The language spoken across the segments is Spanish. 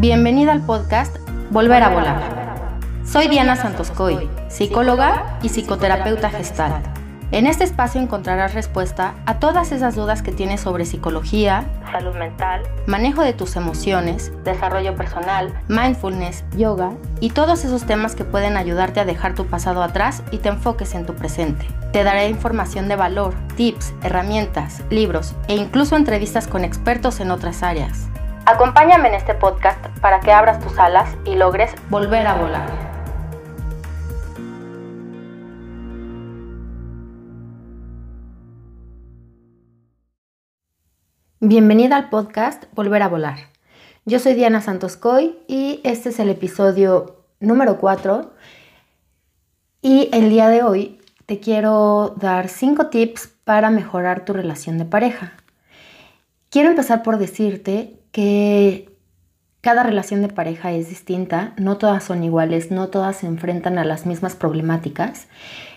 Bienvenida al podcast Volver a Volar. Soy Diana Santoscoy, psicóloga y psicoterapeuta gestal. En este espacio encontrarás respuesta a todas esas dudas que tienes sobre psicología, salud mental, manejo de tus emociones, desarrollo personal, mindfulness, yoga y todos esos temas que pueden ayudarte a dejar tu pasado atrás y te enfoques en tu presente. Te daré información de valor, tips, herramientas, libros e incluso entrevistas con expertos en otras áreas. Acompáñame en este podcast para que abras tus alas y logres volver a volar. Bienvenida al podcast Volver a Volar. Yo soy Diana Santoscoy y este es el episodio número 4 y el día de hoy te quiero dar 5 tips para mejorar tu relación de pareja. Quiero empezar por decirte que cada relación de pareja es distinta, no todas son iguales, no todas se enfrentan a las mismas problemáticas.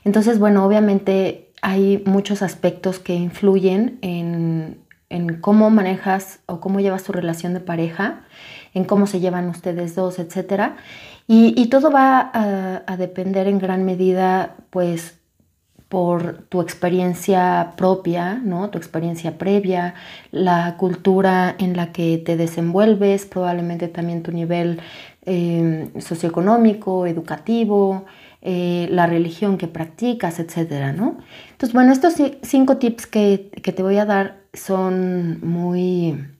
Entonces, bueno, obviamente hay muchos aspectos que influyen en, cómo manejas o cómo llevas tu relación de pareja, en cómo se llevan ustedes dos, etc. Y, todo va a, a, depender en gran medida, pues, por tu experiencia propia, ¿no? tu experiencia previa, la cultura en la que te desenvuelves, probablemente también tu nivel em, socioeconómico, educativo, eh, la religión que practicas, etc. ¿no? Entonces, bueno, estos cinco tips que, que te voy a dar son muy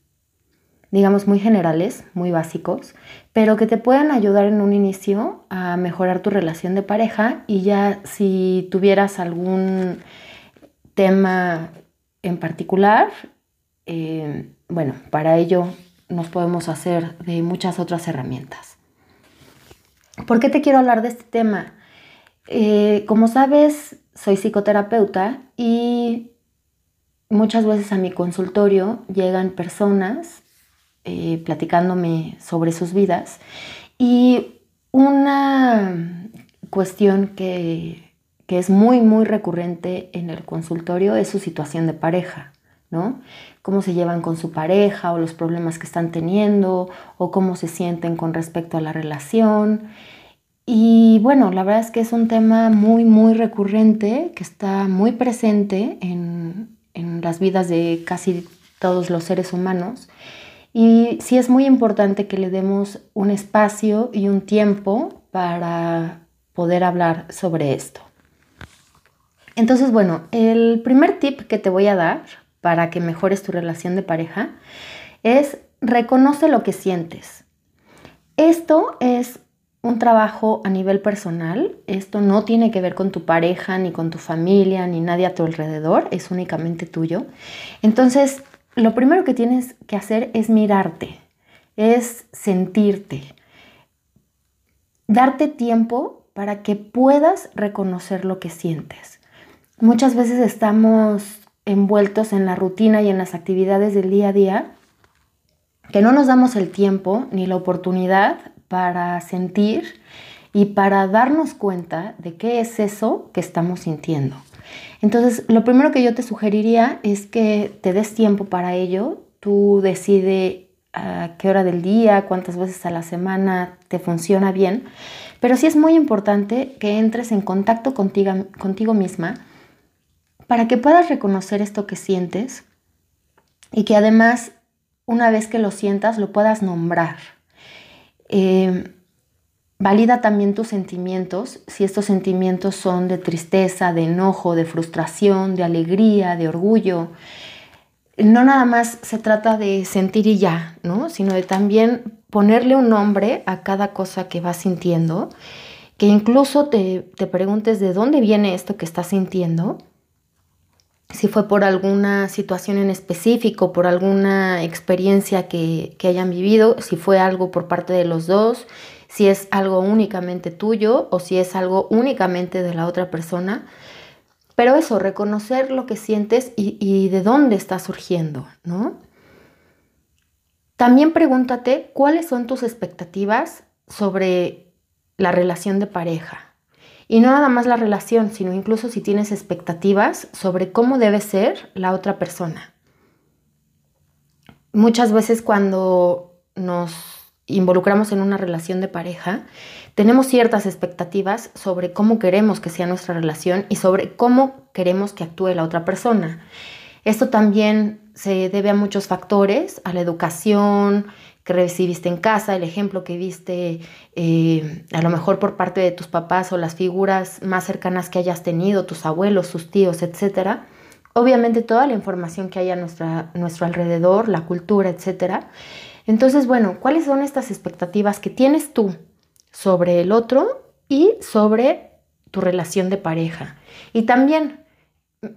digamos, muy generales, muy básicos, pero que te puedan ayudar en un inicio a mejorar tu relación de pareja y ya si tuvieras algún tema en particular, eh, bueno, para ello nos podemos hacer de muchas otras herramientas. ¿Por qué te quiero hablar de este tema? Eh, como sabes, soy psicoterapeuta y muchas veces a mi consultorio llegan personas eh, platicándome sobre sus vidas. Y una cuestión que, que, es muy, muy recurrente en el consultorio es su situación de pareja, ¿no? Cómo se llevan con su pareja o los problemas que están teniendo o cómo se sienten con respecto a la relación. Y bueno, la verdad es que es un tema muy, muy recurrente, que está muy presente en, en las vidas de casi todos los seres humanos y sí es muy importante que le demos un espacio y un tiempo para poder hablar sobre esto. Entonces, bueno, el primer tip que te voy a dar para que mejores tu relación de pareja es reconoce lo que sientes. Esto es un trabajo a nivel personal. Esto no tiene que ver con tu pareja, ni con tu familia, ni nadie a tu alrededor. Es únicamente tuyo. Entonces, lo primero que tienes que hacer es mirarte, es sentirte, darte tiempo para que puedas reconocer lo que sientes. Muchas veces estamos envueltos en la rutina y en las actividades del día a día que no nos damos el tiempo ni la oportunidad para sentir y para darnos cuenta de qué es eso que estamos sintiendo. Entonces, lo primero que yo te sugeriría es que te des tiempo para ello. Tú decide a qué hora del día, cuántas veces a la semana te funciona bien. Pero sí es muy importante que entres en contacto contigo, contigo misma para que puedas reconocer esto que sientes y que además, una vez que lo sientas, lo puedas nombrar. Eh, Valida también tus sentimientos, si estos sentimientos son de tristeza, de enojo, de frustración, de alegría, de orgullo. No nada más se trata de sentir y ya, ¿no? Sino de también ponerle un nombre a cada cosa que vas sintiendo, que incluso te, preguntes de dónde viene esto que estás sintiendo, si fue por alguna situación en específico, por alguna experiencia que, que hayan vivido, si fue algo por parte de los dos, si es algo únicamente tuyo o si es algo únicamente de la otra persona. Pero eso, reconocer lo que sientes y, de dónde está surgiendo, ¿no? También pregúntate cuáles son tus expectativas sobre la relación de pareja. Y no nada más la relación, sino incluso si tienes expectativas sobre cómo debe ser la otra persona. Muchas veces cuando nos involucramos en una relación de pareja, tenemos ciertas expectativas sobre cómo queremos que sea nuestra relación y sobre cómo queremos que actúe la otra persona. Esto también se debe a muchos factores, a la educación que recibiste en casa, el ejemplo que viste eh, a lo mejor por parte de tus papás o las figuras más cercanas que hayas tenido, tus abuelos, tus tíos, etc. Obviamente toda la información que hay a nuestra, nuestro alrededor, la cultura, etc. Entonces, bueno, ¿cuáles son estas expectativas que tienes tú sobre el otro y sobre tu relación de pareja? Y también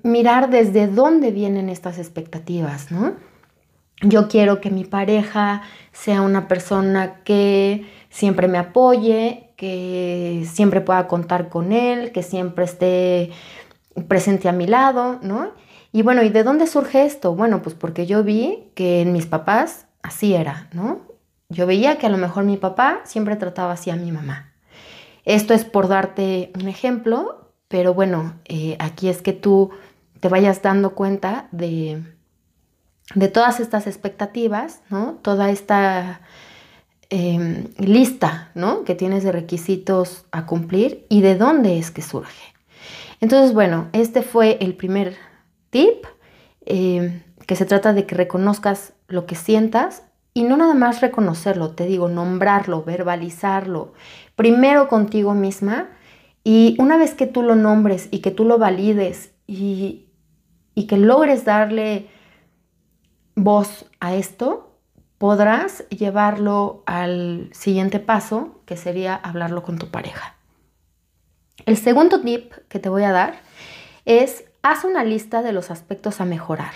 mirar desde dónde vienen estas expectativas, ¿no? Yo quiero que mi pareja sea una persona que siempre me apoye, que siempre pueda contar con él, que siempre esté presente a mi lado, ¿no? Y bueno, ¿y de dónde surge esto? Bueno, pues porque yo vi que en mis papás así era, ¿no? Yo veía que a lo mejor mi papá siempre trataba así a mi mamá. Esto es por darte un ejemplo, pero bueno, eh, aquí es que tú te vayas dando cuenta de, de todas estas expectativas, ¿no? Toda esta em, lista, ¿no? Que tienes de requisitos a cumplir y de dónde es que surge. Entonces, bueno, este fue el primer tip, em, que se trata de que reconozcas lo que sientas y no nada más reconocerlo, te digo, nombrarlo, verbalizarlo, primero contigo misma y una vez que tú lo nombres y que tú lo valides y, y que logres darle voz a esto, podrás llevarlo al siguiente paso, que sería hablarlo con tu pareja. El segundo tip que te voy a dar es haz una lista de los aspectos a mejorar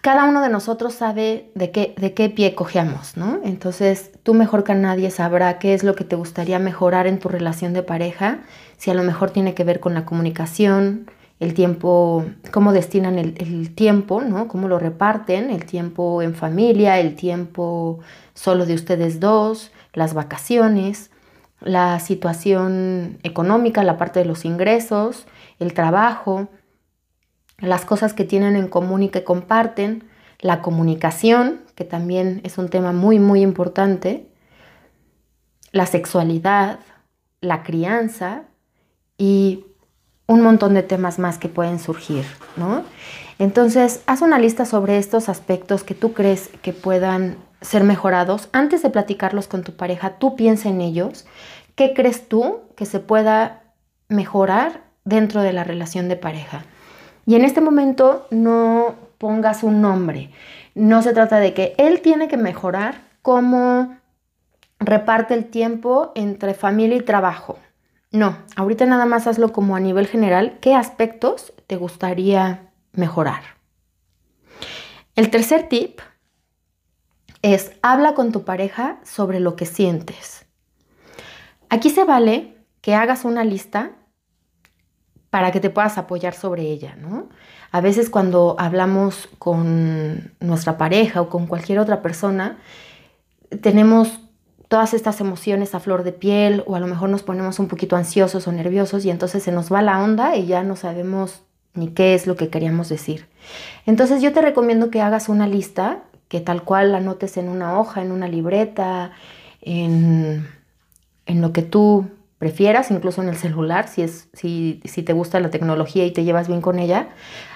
cada uno de nosotros sabe de qué, de qué pie cojeamos, ¿no? Entonces, tú mejor que nadie sabrá qué es lo que te gustaría mejorar en tu relación de pareja, si a lo mejor tiene que ver con la comunicación, el tiempo, cómo destinan el, el tiempo, ¿no? Cómo lo reparten, el tiempo en familia, el tiempo solo de ustedes dos, las vacaciones, la situación económica, la parte de los ingresos, el trabajo, las cosas que tienen en común y que comparten, la comunicación, que también es un tema muy, muy importante, la sexualidad, la crianza y un montón de temas más que pueden surgir, ¿no? Entonces, haz una lista sobre estos aspectos que tú crees que puedan ser mejorados. Antes de platicarlos con tu pareja, tú piensa en ellos. ¿Qué crees tú que se pueda mejorar dentro de la relación de pareja? Y en este momento no pongas un nombre. No se trata de que él tiene que mejorar cómo reparte el tiempo entre familia y trabajo. No, ahorita nada más hazlo como a nivel general. ¿Qué aspectos te gustaría mejorar? El tercer tip es habla con tu pareja sobre lo que sientes. Aquí se vale que hagas una lista para que te puedas apoyar sobre ella, ¿no? A veces cuando hablamos con nuestra pareja o con cualquier otra persona, tenemos todas estas emociones a flor de piel o a lo mejor nos ponemos un poquito ansiosos o nerviosos y entonces se nos va la onda y ya no sabemos ni qué es lo que queríamos decir. Entonces yo te recomiendo que hagas una lista, que tal cual la anotes en una hoja, en una libreta, en, en lo que tú prefieras, incluso en el celular, si, es, si, si te gusta la tecnología y te llevas bien con ella,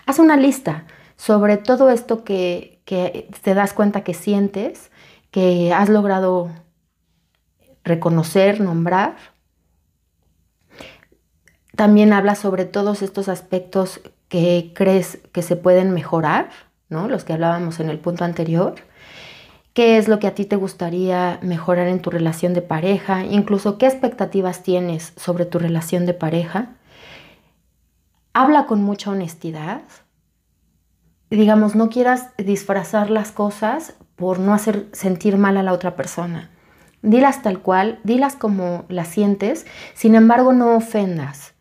haz una lista sobre todo esto que, que te das cuenta que sientes, que has logrado reconocer, nombrar. También habla sobre todos estos aspectos que crees que se pueden mejorar, ¿no? Los que hablábamos en el punto anterior qué es lo que a ti te gustaría mejorar en tu relación de pareja, incluso qué expectativas tienes sobre tu relación de pareja. Habla con mucha honestidad. Digamos, no quieras disfrazar las cosas por no hacer sentir mal a la otra persona. Dilas tal cual, dilas como las sientes, sin embargo no ofendas.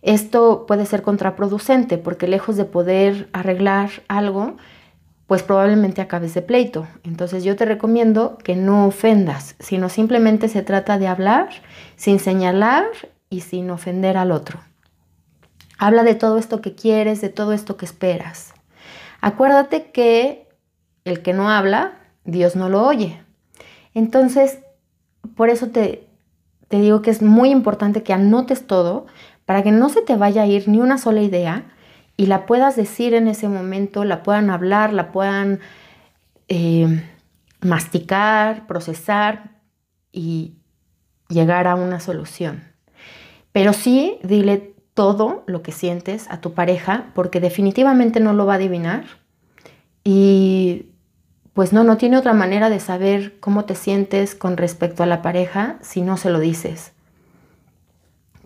Esto puede ser contraproducente porque lejos de poder arreglar algo, pues probablemente acabes de pleito. Entonces yo te recomiendo que no ofendas, sino simplemente se trata de hablar sin señalar y sin ofender al otro. Habla de todo esto que quieres, de todo esto que esperas. Acuérdate que el que no habla Dios no lo oye. Entonces, por eso te, te digo que es muy importante que anotes todo para que no se te vaya a ir ni una sola idea y la puedas decir en ese momento, la puedan hablar, la puedan eh, masticar, procesar y llegar a una solución. Pero sí, dile todo lo que sientes a tu pareja porque definitivamente no lo va a adivinar y pues no, no tiene otra manera de saber cómo te sientes con respecto a la pareja si no se lo dices.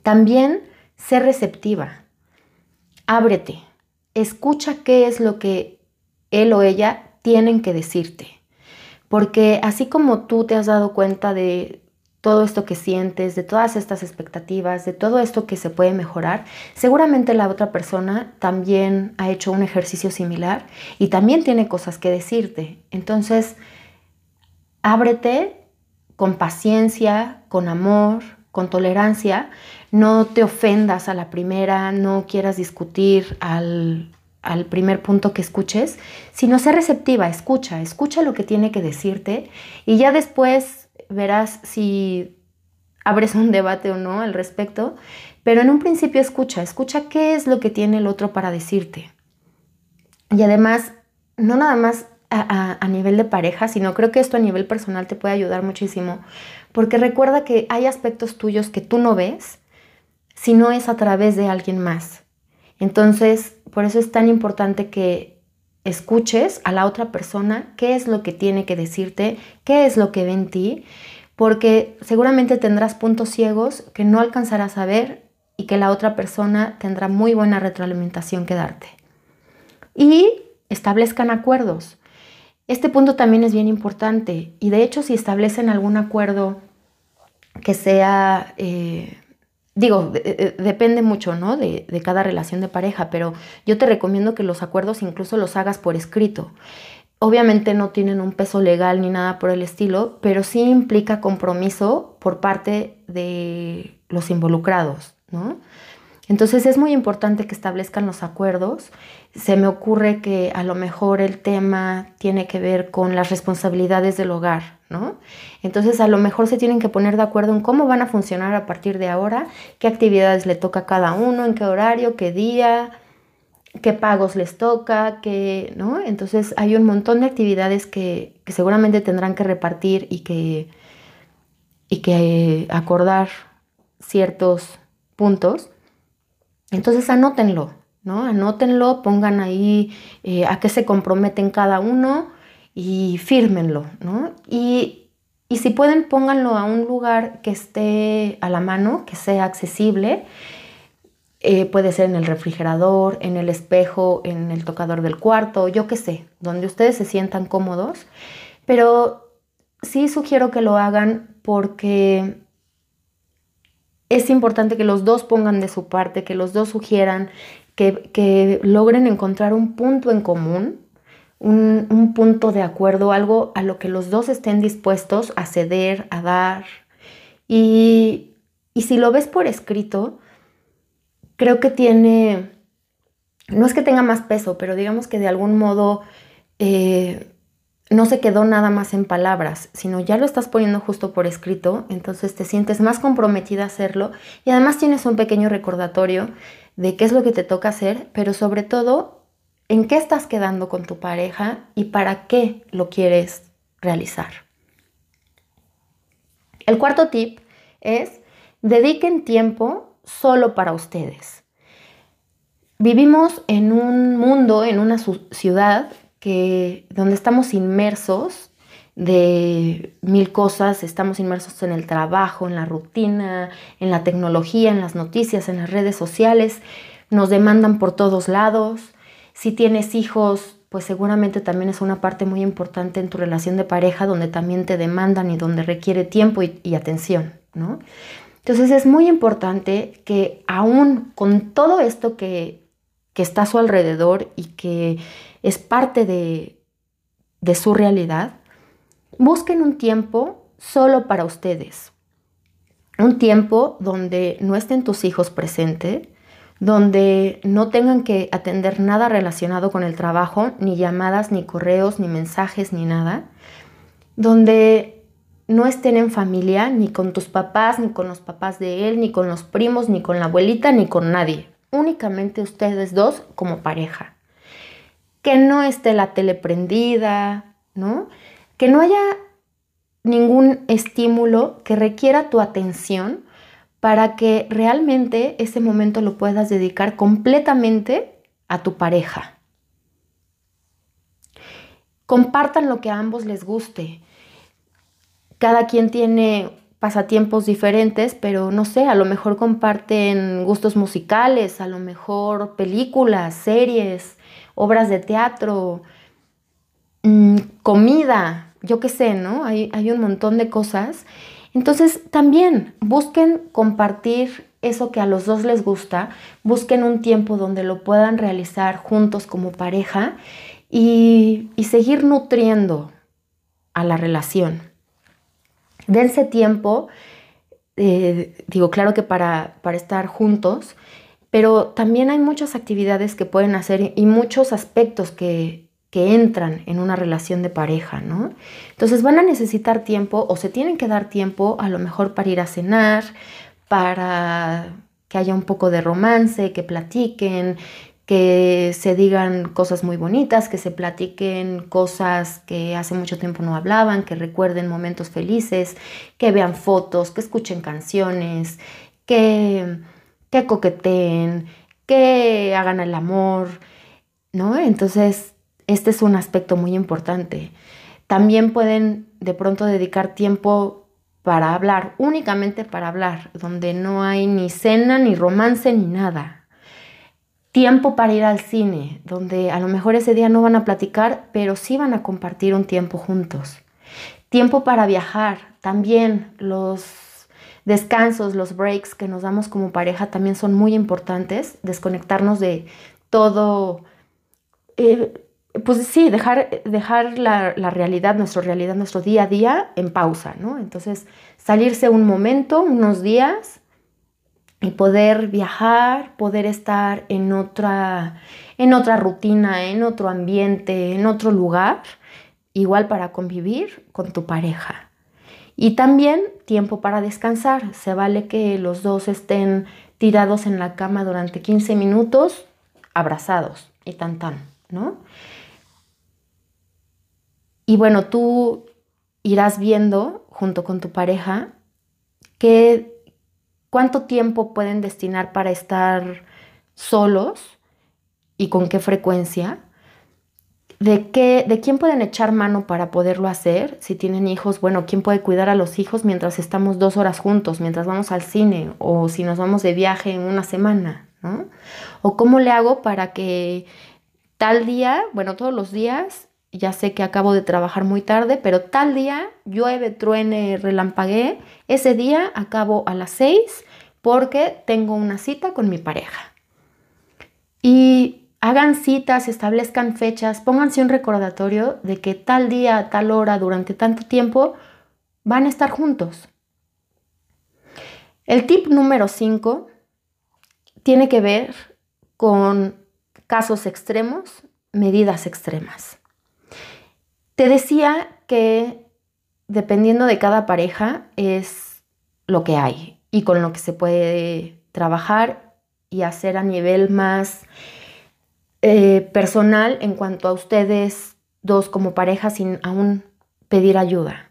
También sé receptiva, ábrete, escucha qué es lo que él o ella tienen que decirte. Porque así como tú te has dado cuenta de todo esto que sientes, de todas estas expectativas, de todo esto que se puede mejorar, seguramente la otra persona también ha hecho un ejercicio similar y también tiene cosas que decirte. Entonces, ábrete con paciencia, con amor, con tolerancia, no te ofendas a la primera, no quieras discutir al, al primer punto que escuches, sino sé receptiva, escucha, escucha lo que tiene que decirte y ya después verás si abres un debate o no al respecto, pero en un principio escucha, escucha qué es lo que tiene el otro para decirte. Y además, no nada más a, nivel de pareja, sino creo que esto a nivel personal te puede ayudar muchísimo, porque recuerda que hay aspectos tuyos que tú no ves si no es a través de alguien más. Entonces, por eso es tan importante que escuches a la otra persona qué es lo que tiene que decirte, qué es lo que ve en ti, porque seguramente tendrás puntos ciegos que no alcanzarás a ver y que la otra persona tendrá muy buena retroalimentación que darte. Y establezcan acuerdos. Este punto también es bien importante y de hecho si establecen algún acuerdo que sea eh, Digo, depende mucho, ¿no? De, de, cada relación de pareja, pero yo te recomiendo que los acuerdos incluso los hagas por escrito. Obviamente no tienen un peso legal ni nada por el estilo, pero sí implica compromiso por parte de los involucrados, ¿no? Entonces es muy importante que establezcan los acuerdos. Se me ocurre que a lo mejor el tema tiene que ver con las responsabilidades del hogar, ¿no? Entonces a lo mejor se tienen que poner de acuerdo en cómo van a funcionar a partir de ahora, qué actividades le toca a cada uno, en qué horario, qué día, qué pagos les toca, qué, ¿no? Entonces hay un montón de actividades que, seguramente tendrán que repartir y que, y que acordar ciertos puntos entonces anótenlo, ¿no? Anótenlo, pongan ahí eh, a qué se comprometen cada uno y fírmenlo, ¿no? Y, si pueden, pónganlo a un lugar que esté a la mano, que sea accesible. Eh, puede ser en el refrigerador, en el espejo, en el tocador del cuarto, yo qué sé, donde ustedes se sientan cómodos. Pero sí sugiero que lo hagan porque es importante que los dos pongan de su parte, que los dos sugieran, que, logren encontrar un punto en común, un, punto de acuerdo, algo a lo que los dos estén dispuestos a ceder, a dar. Y, si lo ves por escrito, creo que tiene, no es que tenga más peso, pero digamos que de algún modo eh, no se quedó nada más en palabras, sino ya lo estás poniendo justo por escrito, entonces te sientes más comprometida a hacerlo y además tienes un pequeño recordatorio de qué es lo que te toca hacer, pero sobre todo en qué estás quedando con tu pareja y para qué lo quieres realizar. El cuarto tip es dediquen tiempo solo para ustedes. Vivimos en un mundo, en una ciudad que donde estamos inmersos de mil cosas, estamos inmersos en el trabajo, en la rutina, en la tecnología, en las noticias, en las redes sociales, nos demandan por todos lados. Si tienes hijos, pues seguramente también es una parte muy importante en tu relación de pareja donde también te demandan y donde requiere tiempo y, atención, ¿no? Entonces es muy importante que aún con todo esto que, que está a su alrededor y que es parte de, su realidad, busquen un tiempo solo para ustedes. Un tiempo donde no estén tus hijos presentes, donde no tengan que atender nada relacionado con el trabajo, ni llamadas, ni correos, ni mensajes, ni nada. donde no estén en familia, ni con tus papás, ni con los papás de él, ni con los primos, ni con la abuelita, ni con nadie. Únicamente ustedes dos como pareja. Que no esté la tele prendida, ¿no? Que no haya ningún estímulo que requiera tu atención para que realmente ese momento lo puedas dedicar completamente a tu pareja. Compartan lo que a ambos les guste. Cada quien tiene pasatiempos diferentes, pero no sé, a lo mejor comparten gustos musicales, a lo mejor películas, series, obras de teatro, mm, comida, yo qué sé, ¿no? Hay, hay un montón de cosas. Entonces, también busquen compartir eso que a los dos les gusta, busquen un tiempo donde lo puedan realizar juntos como pareja y, seguir nutriendo a la relación. Dense tiempo, eh, digo, claro que para, para estar juntos, pero también hay muchas actividades que pueden hacer y muchos aspectos que, que entran en una relación de pareja, ¿no? Entonces van a necesitar tiempo o se tienen que dar tiempo a lo mejor para ir a cenar, para que haya un poco de romance, que platiquen, que se digan cosas muy bonitas, que se platiquen cosas que hace mucho tiempo no hablaban, que recuerden momentos felices, que vean fotos, que escuchen canciones, que, que coqueteen, que hagan el amor, ¿no? Entonces este es un aspecto muy importante. También pueden de pronto dedicar tiempo para hablar, únicamente para hablar, donde no hay ni cena, ni romance, ni nada. Tiempo para ir al cine, donde a lo mejor ese día no van a platicar, pero sí van a compartir un tiempo juntos. Tiempo para viajar, también los descansos, los breaks que nos damos como pareja también son muy importantes, desconectarnos de todo. Eh, pues sí, dejar, dejar la, realidad, nuestra realidad, nuestro día a día en pausa, ¿no? Entonces, salirse un momento, unos días, y poder viajar, poder estar en otra, en otra rutina, en otro ambiente, en otro lugar, igual para convivir con tu pareja. Y también tiempo para descansar. Se vale que los dos estén tirados en la cama durante 15 minutos, abrazados y tan tan, ¿no? Y bueno, tú irás viendo junto con tu pareja qué, cuánto tiempo pueden destinar para estar solos y con qué frecuencia. De, qué, de quién pueden echar mano para poderlo hacer. Si tienen hijos, bueno, quién puede cuidar a los hijos mientras estamos dos horas juntos, mientras vamos al cine o si nos vamos de viaje en una semana, ¿no? O cómo le hago para que tal día, bueno, todos los días ya sé que acabo de trabajar muy tarde, pero tal día llueve, truene, relampaguee, ese día acabo a las 6 porque tengo una cita con mi pareja. Y hagan citas, establezcan fechas, pónganse un recordatorio de que tal día, tal hora, durante tanto tiempo van a estar juntos. El tip número 5 tiene que ver con casos extremos, medidas extremas. Te decía que dependiendo de cada pareja es lo que hay y con lo que se puede trabajar y hacer a nivel más eh, personal en cuanto a ustedes dos como pareja sin aún pedir ayuda.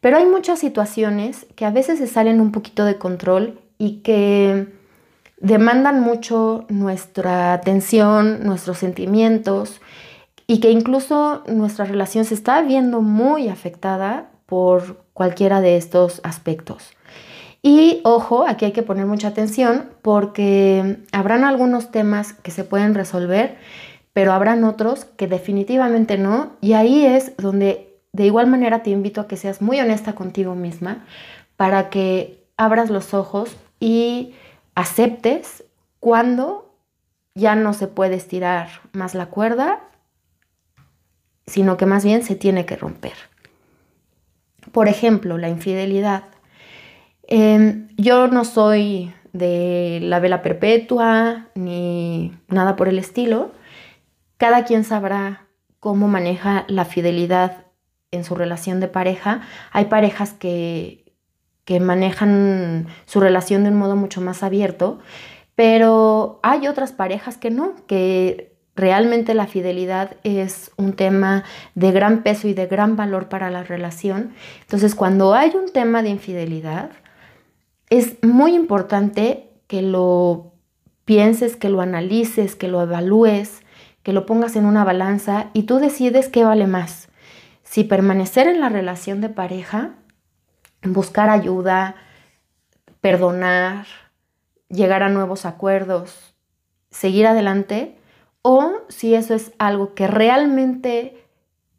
Pero hay muchas situaciones que a veces se salen un poquito de control y que demandan mucho nuestra atención, nuestros sentimientos y que incluso nuestra relación se está viendo muy afectada por cualquiera de estos aspectos. Y ojo, aquí hay que poner mucha atención porque habrán algunos temas que se pueden resolver, pero habrán otros que definitivamente no. Y ahí es donde de igual manera te invito a que seas muy honesta contigo misma para que abras los ojos y aceptes cuando ya no se puede estirar más la cuerda sino que más bien se tiene que romper. Por ejemplo, la infidelidad. Em, yo no soy de la vela perpetua ni nada por el estilo. Cada quien sabrá cómo maneja la fidelidad en su relación de pareja. Hay parejas que, que manejan su relación de un modo mucho más abierto, pero hay otras parejas que no, que realmente la fidelidad es un tema de gran peso y de gran valor para la relación. Entonces, cuando hay un tema de infidelidad, es muy importante que lo pienses, que lo analices, que lo evalúes, que lo pongas en una balanza y tú decides qué vale más. Si permanecer en la relación de pareja, buscar ayuda, perdonar, llegar a nuevos acuerdos, seguir adelante, o si eso es algo que realmente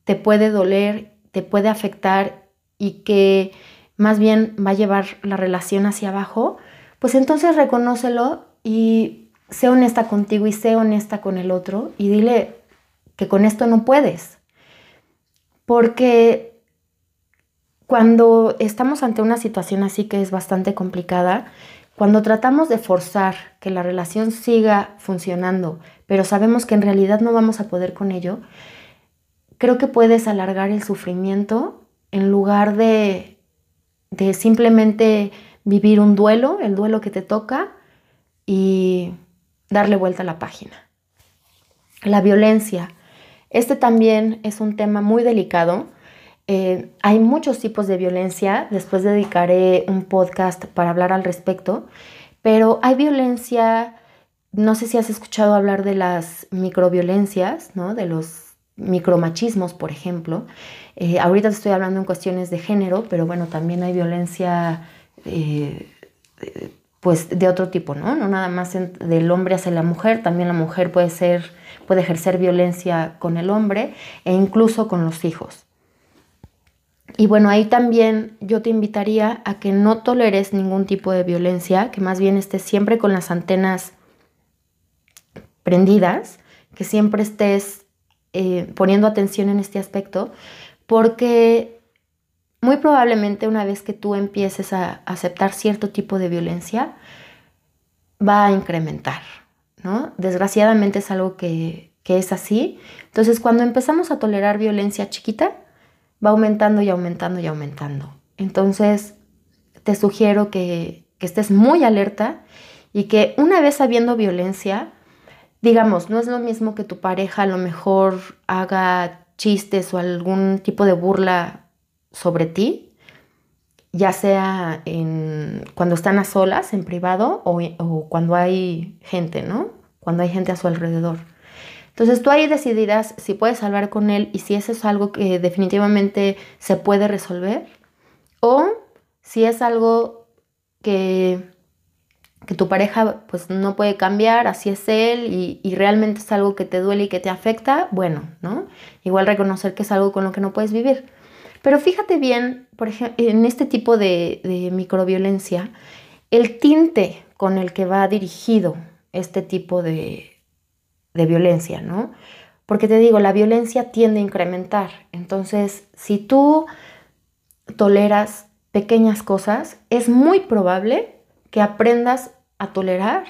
te puede doler, te puede afectar y que más bien va a llevar la relación hacia abajo, pues entonces reconócelo y sé honesta contigo y sé honesta con el otro y dile que con esto no puedes. Porque cuando estamos ante una situación así que es bastante complicada, cuando tratamos de forzar que la relación siga funcionando, pero sabemos que en realidad no vamos a poder con ello, creo que puedes alargar el sufrimiento en lugar de, de simplemente vivir un duelo, el duelo que te toca, y darle vuelta a la página. La violencia. Este también es un tema muy delicado. Eh, hay muchos tipos de violencia, después dedicaré un podcast para hablar al respecto, pero hay violencia, no sé si has escuchado hablar de las microviolencias, ¿no? de los micromachismos, por ejemplo. Eh, ahorita estoy hablando en cuestiones de género, pero bueno, también hay violencia eh, pues de otro tipo, ¿no? No nada más del hombre hacia la mujer, también la mujer puede ser, puede ejercer violencia con el hombre e incluso con los hijos. Y bueno, ahí también yo te invitaría a que no toleres ningún tipo de violencia, que más bien estés siempre con las antenas prendidas, que siempre estés eh, poniendo atención en este aspecto, porque muy probablemente una vez que tú empieces a aceptar cierto tipo de violencia, va a incrementar, ¿no? Desgraciadamente es algo que, es así. Entonces, cuando empezamos a tolerar violencia chiquita, va aumentando y aumentando y aumentando. Entonces, te sugiero que, que estés muy alerta y que una vez habiendo violencia, digamos, no es lo mismo que tu pareja a lo mejor haga chistes o algún tipo de burla sobre ti, ya sea en, cuando están a solas, en privado, o, o cuando hay gente, ¿no? Cuando hay gente a su alrededor. Entonces tú ahí decidirás si puedes hablar con él y si eso es algo que definitivamente se puede resolver o si es algo que, que tu pareja pues no puede cambiar, así es él y, y, realmente es algo que te duele y que te afecta, bueno, ¿no? Igual reconocer que es algo con lo que no puedes vivir. Pero fíjate bien, por ejemplo, en este tipo de, microviolencia, el tinte con el que va dirigido este tipo de, de violencia, ¿no? Porque te digo, la violencia tiende a incrementar. Entonces, si tú toleras pequeñas cosas, es muy probable que aprendas a tolerar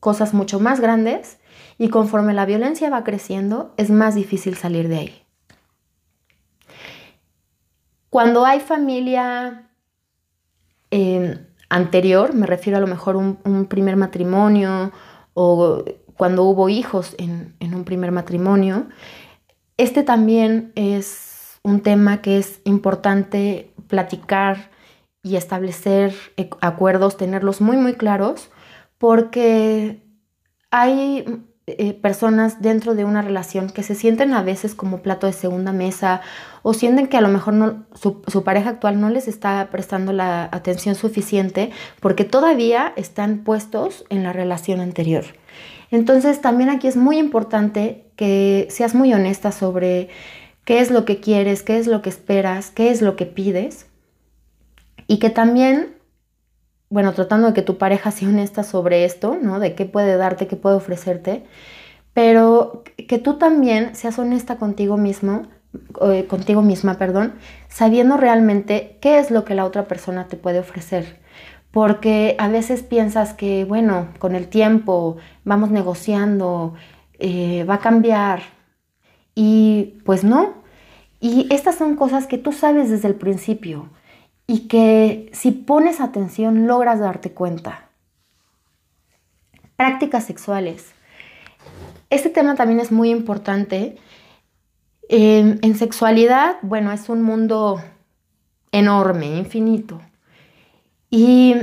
cosas mucho más grandes y conforme la violencia va creciendo, es más difícil salir de ahí. Cuando hay familia eh, anterior, me refiero a lo mejor un, un primer matrimonio o cuando hubo hijos en, un primer matrimonio, este también es un tema que es importante platicar y establecer acuerdos, tenerlos muy, muy claros, porque hay eh, personas dentro de una relación que se sienten a veces como plato de segunda mesa o sienten que a lo mejor su, pareja actual no les está prestando la atención suficiente porque todavía están puestos en la relación anterior. Entonces también aquí es muy importante que seas muy honesta sobre qué es lo que quieres, qué es lo que esperas, qué es lo que pides y que también bueno, tratando de que tu pareja sea honesta sobre esto, ¿no? De qué puede darte, qué puede ofrecerte, pero que tú también seas honesta contigo mismo, eh, contigo misma, perdón, sabiendo realmente qué es lo que la otra persona te puede ofrecer. Porque a veces piensas que, bueno, con el tiempo vamos negociando, eh, va a cambiar. Y pues no. Y estas son cosas que tú sabes desde el principio y que si pones atención logras darte cuenta. Prácticas sexuales. Este tema también es muy importante. en sexualidad, bueno, es un mundo enorme, infinito. Y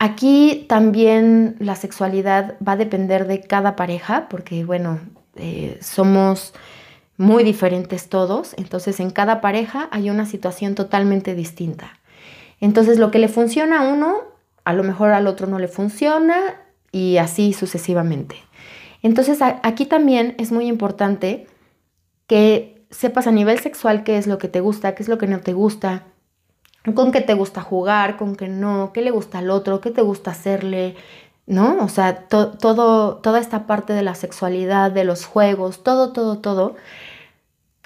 aquí también la sexualidad va a depender de cada pareja, porque bueno, eh, somos muy diferentes todos, entonces en cada pareja hay una situación totalmente distinta. Entonces lo que le funciona a uno, a lo mejor al otro no le funciona y así sucesivamente. Entonces aquí también es muy importante que sepas a nivel sexual qué es lo que te gusta, qué es lo que no te gusta, con qué te gusta jugar, con qué no, qué le gusta al otro, qué te gusta hacerle, ¿no? O sea, todo, toda esta parte de la sexualidad, de los juegos, todo, todo, todo.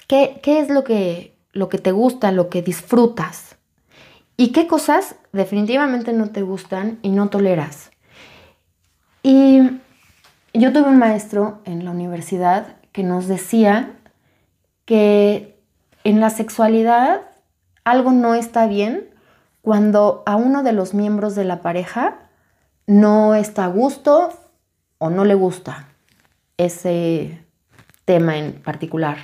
¿Qué, qué es lo que, lo que te gusta, lo que disfrutas? ¿Y qué cosas definitivamente no te gustan y no toleras? Y yo tuve un maestro en la universidad que nos decía que en la sexualidad algo no está bien cuando a uno de los miembros de la pareja no está a gusto o no le gusta ese tema en particular.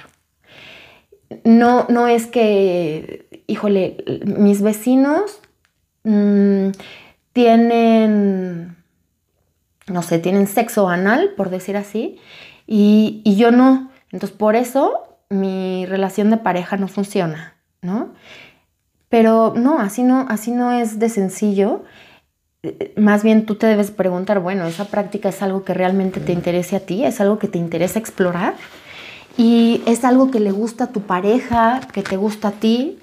No, no es que, híjole, mis vecinos mm, tienen, no sé, tienen sexo anal, por decir así, y, y yo no. Entonces, por eso mi relación de pareja no funciona, ¿no? Pero no, así no, así no es de sencillo más bien tú te debes preguntar, bueno, esa práctica es algo que realmente te interese a ti, es algo que te interesa explorar y es algo que le gusta a tu pareja, que te gusta a ti.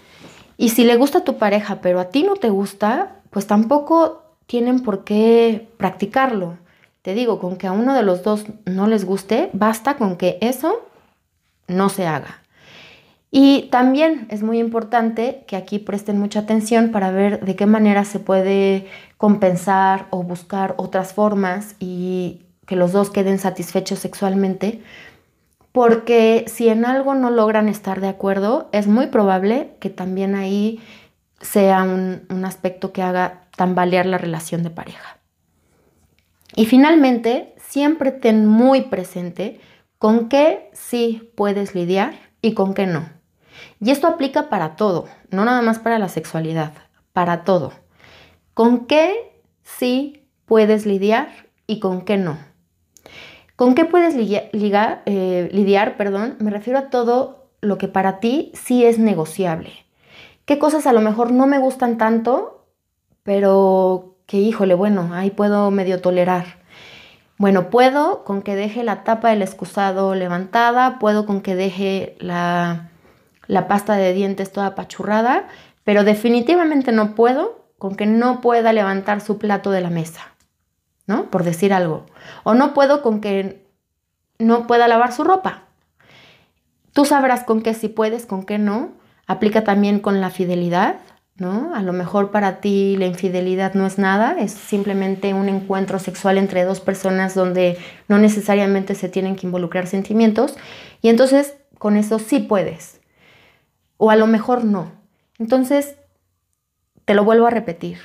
Y si le gusta a tu pareja, pero a ti no te gusta, pues tampoco tienen por qué practicarlo. Te digo, con que a uno de los dos no les guste, basta con que eso no se haga. Y también es muy importante que aquí presten mucha atención para ver de qué manera se puede compensar o buscar otras formas y que los dos queden satisfechos sexualmente, porque si en algo no logran estar de acuerdo, es muy probable que también ahí sea un, aspecto que haga tambalear la relación de pareja. Y finalmente, siempre ten muy presente con qué sí puedes lidiar y con qué no. Y esto aplica para todo, no nada más para la sexualidad, para todo. ¿Con qué sí puedes lidiar y con qué no? ¿Con qué puedes eh, lidiar? Perdón, me refiero a todo lo que para ti sí es negociable. ¿Qué cosas a lo mejor no me gustan tanto, pero que híjole, bueno, ahí puedo medio tolerar? Bueno, puedo con que deje la tapa del excusado levantada, puedo con que deje la la pasta de dientes toda apachurrada, pero definitivamente no puedo con que no pueda levantar su plato de la mesa, ¿no? Por decir algo. O no puedo con que no pueda lavar su ropa. Tú sabrás con qué sí puedes, con qué no. Aplica también con la fidelidad, ¿no? A lo mejor para ti la infidelidad no es nada, es simplemente un encuentro sexual entre dos personas donde no necesariamente se tienen que involucrar sentimientos. Y entonces con eso sí puedes o a lo mejor no. Entonces, te lo vuelvo a repetir.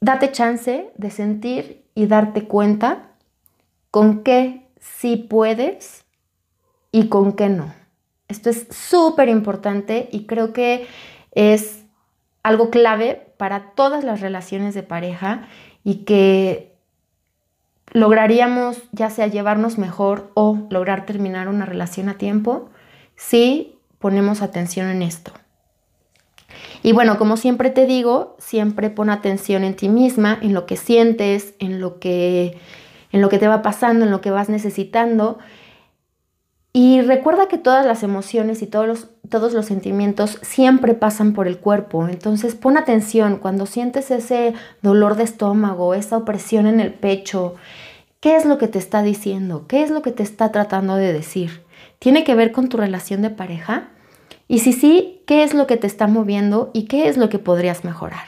Date chance de sentir y darte cuenta con qué sí puedes y con qué no. Esto es súper importante y creo que es algo clave para todas las relaciones de pareja y que lograríamos ya sea llevarnos mejor o lograr terminar una relación a tiempo si ponemos atención en esto. Y bueno, como siempre te digo, siempre pon atención en ti misma, en lo que sientes, en lo que, en lo que te va pasando, en lo que vas necesitando. Y recuerda que todas las emociones y todos los, todos los sentimientos siempre pasan por el cuerpo. Entonces pon atención cuando sientes ese dolor de estómago, esa opresión en el pecho. ¿Qué es lo que te está diciendo? ¿Qué es lo que te está tratando de decir? ¿Tiene que ver con tu relación de pareja? Y si sí, ¿qué es lo que te está moviendo y qué es lo que podrías mejorar?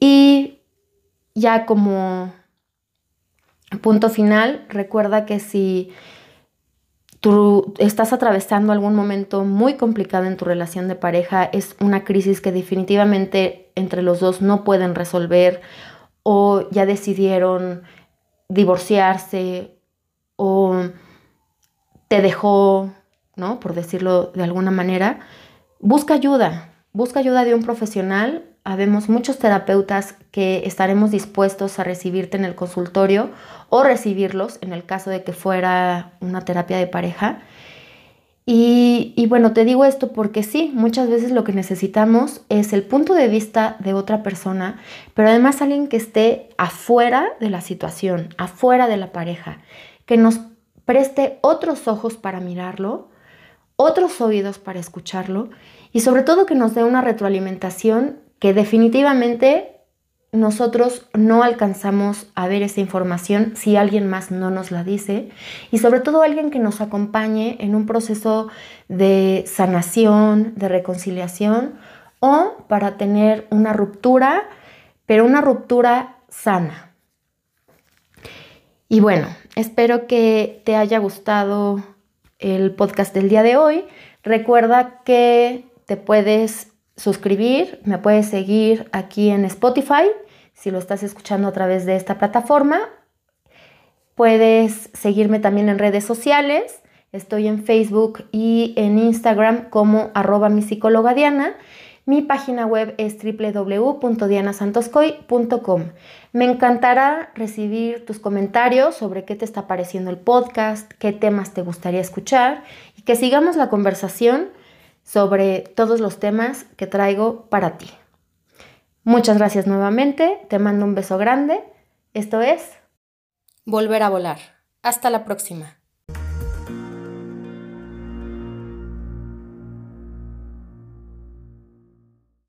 Y ya como punto final, recuerda que si tú estás atravesando algún momento muy complicado en tu relación de pareja, es una crisis que definitivamente entre los dos no pueden resolver o ya decidieron divorciarse o te dejó, ¿no? Por decirlo de alguna manera, busca ayuda, busca ayuda de un profesional. Habemos muchos terapeutas que estaremos dispuestos a recibirte en el consultorio o recibirlos en el caso de que fuera una terapia de pareja. Y, y, bueno, te digo esto porque sí, muchas veces lo que necesitamos es el punto de vista de otra persona, pero además alguien que esté afuera de la situación, afuera de la pareja, que nos preste otros ojos para mirarlo, otros oídos para escucharlo y sobre todo que nos dé una retroalimentación que definitivamente nosotros no alcanzamos a ver esa información si alguien más no nos la dice y sobre todo alguien que nos acompañe en un proceso de sanación, de reconciliación o para tener una ruptura, pero una ruptura sana. Y bueno, espero que te haya gustado el podcast del día de hoy. Recuerda que te puedes suscribir, me puedes seguir aquí en Spotify si lo estás escuchando a través de esta plataforma. Puedes seguirme también en redes sociales. Estoy en Facebook y en Instagram como arroba mi psicóloga Diana. Mi página web es www.dianasantoscoy.com. Me encantará recibir tus comentarios sobre qué te está pareciendo el podcast, qué temas te gustaría escuchar y que sigamos la conversación sobre todos los temas que traigo para ti. Muchas gracias nuevamente, te mando un beso grande. Esto es Volver a volar. Hasta la próxima.